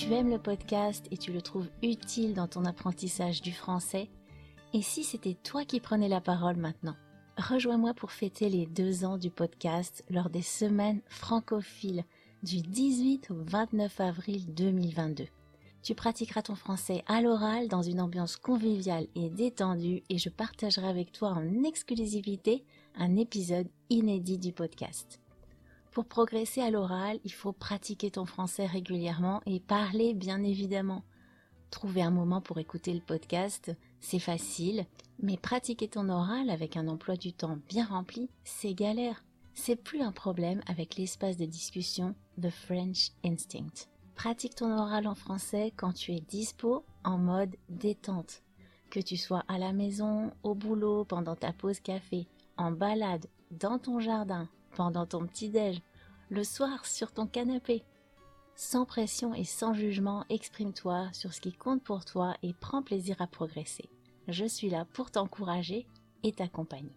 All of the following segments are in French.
tu aimes le podcast et tu le trouves utile dans ton apprentissage du français, et si c'était toi qui prenais la parole maintenant Rejoins-moi pour fêter les deux ans du podcast lors des semaines francophiles du 18 au 29 avril 2022. Tu pratiqueras ton français à l'oral dans une ambiance conviviale et détendue et je partagerai avec toi en exclusivité un épisode inédit du podcast. Pour progresser à l'oral, il faut pratiquer ton français régulièrement et parler bien évidemment. Trouver un moment pour écouter le podcast, c'est facile, mais pratiquer ton oral avec un emploi du temps bien rempli, c'est galère. C'est plus un problème avec l'espace de discussion The French Instinct. Pratique ton oral en français quand tu es dispo en mode détente. Que tu sois à la maison, au boulot, pendant ta pause café, en balade, dans ton jardin, pendant ton petit-déj, le soir sur ton canapé. Sans pression et sans jugement, exprime-toi sur ce qui compte pour toi et prends plaisir à progresser. Je suis là pour t'encourager et t'accompagner.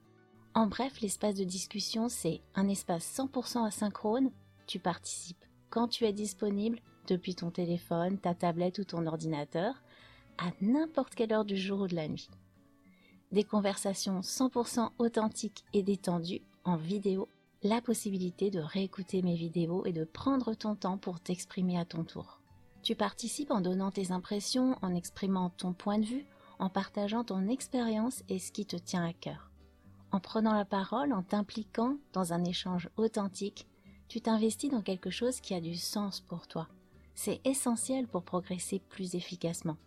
En bref, l'espace de discussion, c'est un espace 100% asynchrone. Tu participes quand tu es disponible depuis ton téléphone, ta tablette ou ton ordinateur, à n'importe quelle heure du jour ou de la nuit. Des conversations 100% authentiques et détendues en vidéo, la possibilité de réécouter mes vidéos et de prendre ton temps pour t'exprimer à ton tour. Tu participes en donnant tes impressions, en exprimant ton point de vue, en partageant ton expérience et ce qui te tient à cœur. En prenant la parole, en t'impliquant dans un échange authentique, tu t'investis dans quelque chose qui a du sens pour toi, c'est essentiel pour progresser plus efficacement.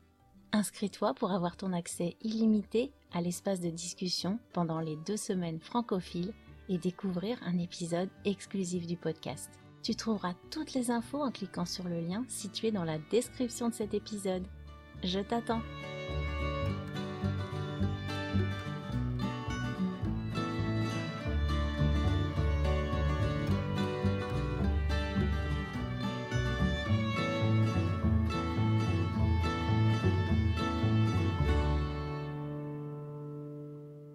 Inscris-toi pour avoir ton accès illimité à l'espace de discussion pendant les deux semaines francophiles et découvrir un épisode exclusif du podcast. Tu trouveras toutes les infos en cliquant sur le lien situé dans la description de cet épisode. Je t'attends.